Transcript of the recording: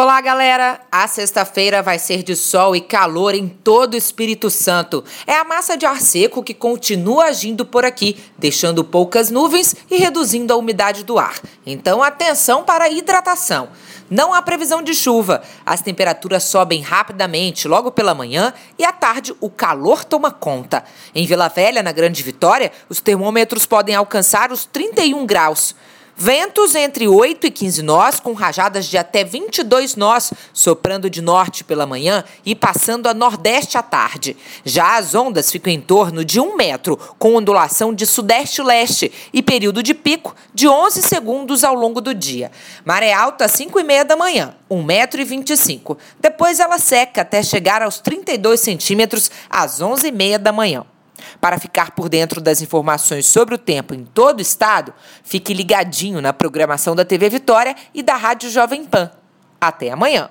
Olá, galera! A sexta-feira vai ser de sol e calor em todo o Espírito Santo. É a massa de ar seco que continua agindo por aqui, deixando poucas nuvens e reduzindo a umidade do ar. Então, atenção para a hidratação. Não há previsão de chuva. As temperaturas sobem rapidamente logo pela manhã e à tarde o calor toma conta. Em Vila Velha, na Grande Vitória, os termômetros podem alcançar os 31 graus. Ventos entre 8 e 15 nós, com rajadas de até 22 nós, soprando de norte pela manhã e passando a nordeste à tarde. Já as ondas ficam em torno de 1 metro, com ondulação de sudeste-leste e período de pico de 11 segundos ao longo do dia. Maré alta às 5 e meia da manhã, 1 metro e 25. Depois ela seca até chegar aos 32 centímetros às 11 e meia da manhã. Para ficar por dentro das informações sobre o tempo em todo o estado, fique ligadinho na programação da TV Vitória e da Rádio Jovem Pan. Até amanhã!